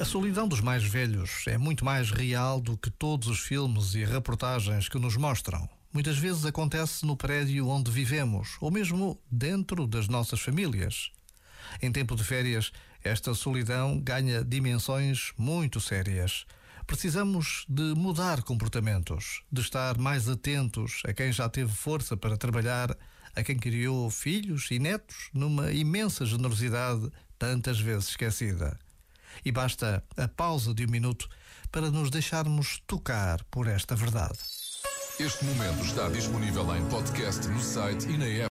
A solidão dos mais velhos é muito mais real do que todos os filmes e reportagens que nos mostram. Muitas vezes acontece no prédio onde vivemos, ou mesmo dentro das nossas famílias. Em tempo de férias, esta solidão ganha dimensões muito sérias. Precisamos de mudar comportamentos, de estar mais atentos a quem já teve força para trabalhar, a quem criou filhos e netos numa imensa generosidade tantas vezes esquecida. E basta a pausa de um minuto para nos deixarmos tocar por esta verdade. Este momento está disponível em podcast no site e na app.